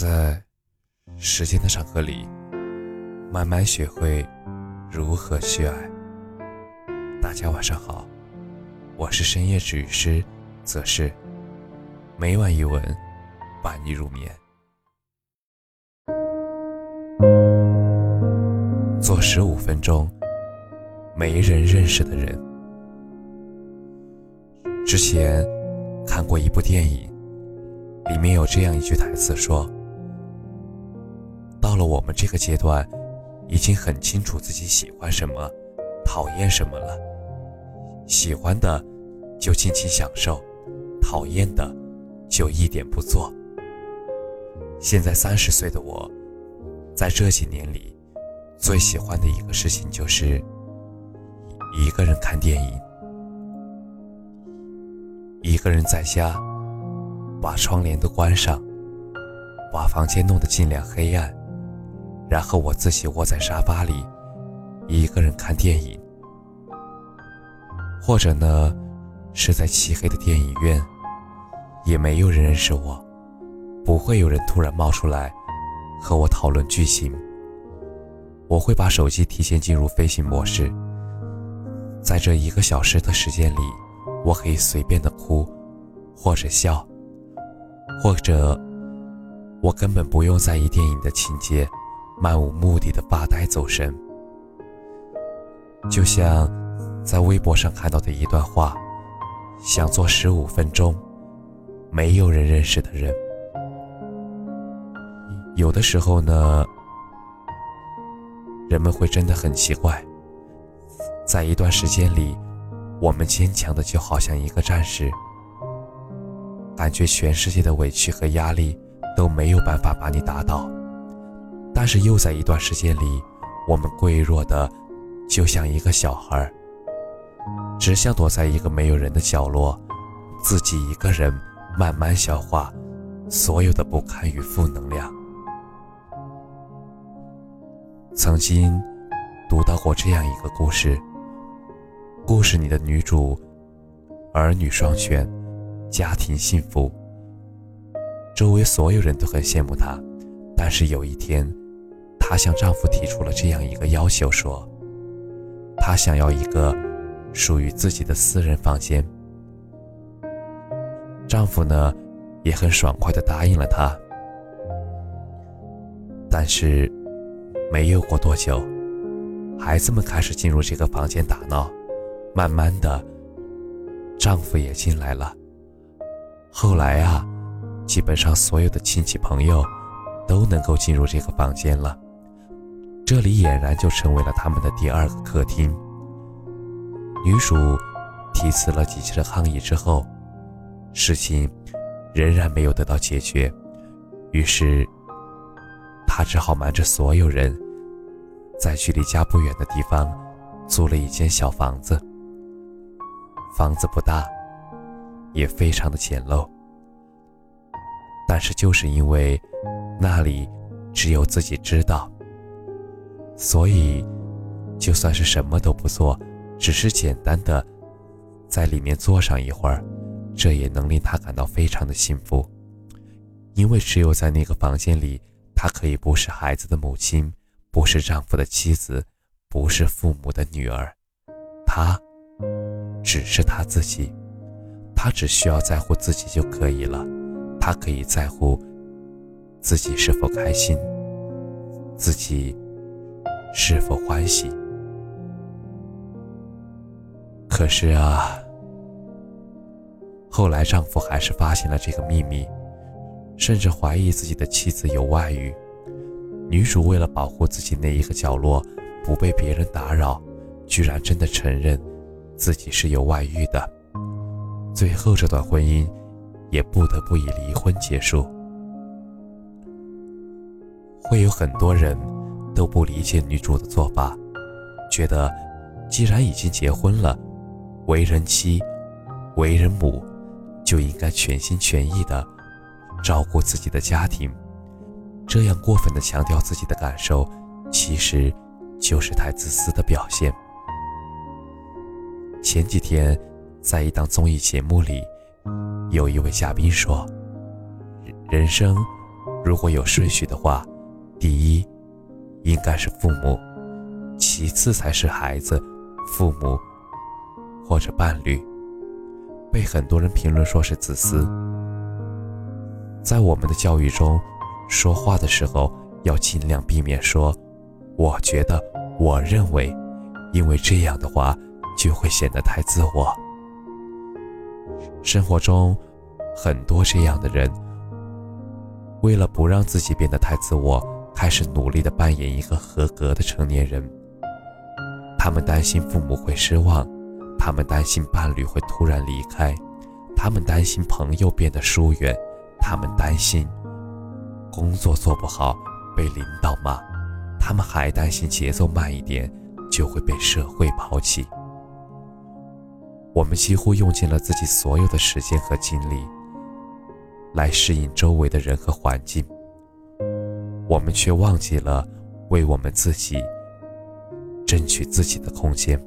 在时间的长河里，慢慢学会如何去爱。大家晚上好，我是深夜治愈师，则是每晚一文伴你入眠。做十五分钟没人认识的人。之前看过一部电影，里面有这样一句台词说。到了我们这个阶段，已经很清楚自己喜欢什么，讨厌什么了。喜欢的就尽情享受，讨厌的就一点不做。现在三十岁的我，在这几年里，最喜欢的一个事情就是一个人看电影，一个人在家，把窗帘都关上，把房间弄得尽量黑暗。然后我自己窝在沙发里，一个人看电影，或者呢，是在漆黑的电影院，也没有人认识我，不会有人突然冒出来和我讨论剧情。我会把手机提前进入飞行模式，在这一个小时的时间里，我可以随便的哭，或者笑，或者我根本不用在意电影的情节。漫无目的的发呆走神，就像在微博上看到的一段话：想做十五分钟没有人认识的人。有的时候呢，人们会真的很奇怪，在一段时间里，我们坚强的就好像一个战士，感觉全世界的委屈和压力都没有办法把你打倒。但是又在一段时间里，我们羸弱的，就像一个小孩，只想躲在一个没有人的角落，自己一个人慢慢消化所有的不堪与负能量。曾经读到过这样一个故事，故事里的女主儿女双全，家庭幸福，周围所有人都很羡慕她，但是有一天。她向丈夫提出了这样一个要求，说：“她想要一个属于自己的私人房间。”丈夫呢，也很爽快地答应了她。但是，没有过多久，孩子们开始进入这个房间打闹，慢慢的，丈夫也进来了。后来啊，基本上所有的亲戚朋友都能够进入这个房间了。这里俨然就成为了他们的第二个客厅。女主提辞了几次的抗议之后，事情仍然没有得到解决，于是她只好瞒着所有人，在距离家不远的地方租了一间小房子。房子不大，也非常的简陋，但是就是因为那里只有自己知道。所以，就算是什么都不做，只是简单的在里面坐上一会儿，这也能令她感到非常的幸福。因为只有在那个房间里，她可以不是孩子的母亲，不是丈夫的妻子，不是父母的女儿，她只是她自己。她只需要在乎自己就可以了。她可以在乎自己是否开心，自己。是否欢喜？可是啊，后来丈夫还是发现了这个秘密，甚至怀疑自己的妻子有外遇。女主为了保护自己那一个角落不被别人打扰，居然真的承认自己是有外遇的。最后，这段婚姻也不得不以离婚结束。会有很多人。都不理解女主的做法，觉得既然已经结婚了，为人妻、为人母，就应该全心全意的照顾自己的家庭。这样过分的强调自己的感受，其实就是太自私的表现。前几天，在一档综艺节目里，有一位嘉宾说：“人生如果有顺序的话，第一应该是父母，其次才是孩子、父母或者伴侣。被很多人评论说是自私。在我们的教育中，说话的时候要尽量避免说“我觉得”“我认为”，因为这样的话就会显得太自我。生活中，很多这样的人，为了不让自己变得太自我，开始努力的扮演一个合格的成年人。他们担心父母会失望，他们担心伴侣会突然离开，他们担心朋友变得疏远，他们担心工作做不好被领导骂，他们还担心节奏慢一点就会被社会抛弃。我们几乎用尽了自己所有的时间和精力，来适应周围的人和环境，我们却忘记了为我们自己争取自己的空间。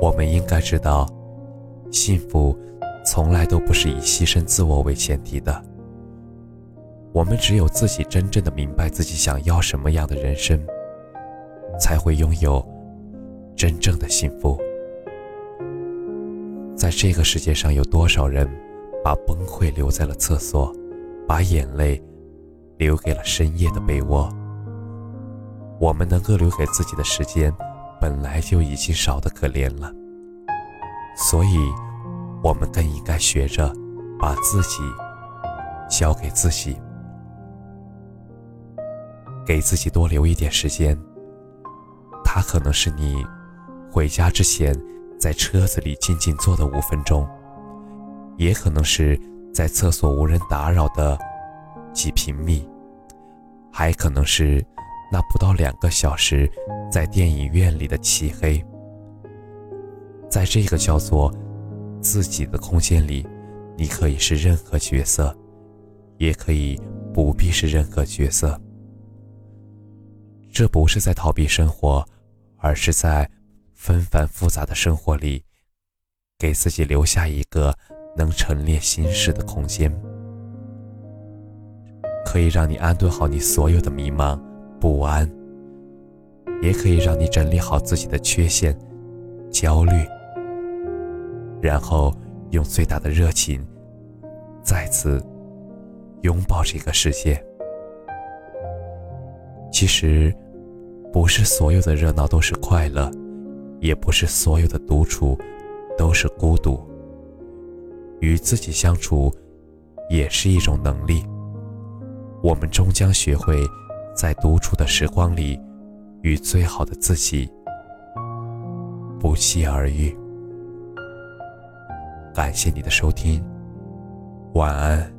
我们应该知道，幸福从来都不是以牺牲自我为前提的。我们只有自己真正的明白自己想要什么样的人生，才会拥有真正的幸福。在这个世界上，有多少人把崩溃留在了厕所，把眼泪留给了深夜的被窝？我们能够留给自己的时间，本来就已经少得可怜了。所以，我们更应该学着把自己交给自己，给自己多留一点时间。它可能是你回家之前。在车子里静静坐的五分钟，也可能是在厕所无人打扰的几平米，还可能是那不到两个小时在电影院里的漆黑。在这个叫做自己的空间里，你可以是任何角色，也可以不必是任何角色。这不是在逃避生活，而是在。纷繁复杂的生活里，给自己留下一个能陈列心事的空间，可以让你安顿好你所有的迷茫、不安，也可以让你整理好自己的缺陷、焦虑，然后用最大的热情再次拥抱这个世界。其实，不是所有的热闹都是快乐。也不是所有的独处都是孤独，与自己相处也是一种能力。我们终将学会在独处的时光里，与最好的自己不期而遇。感谢你的收听，晚安。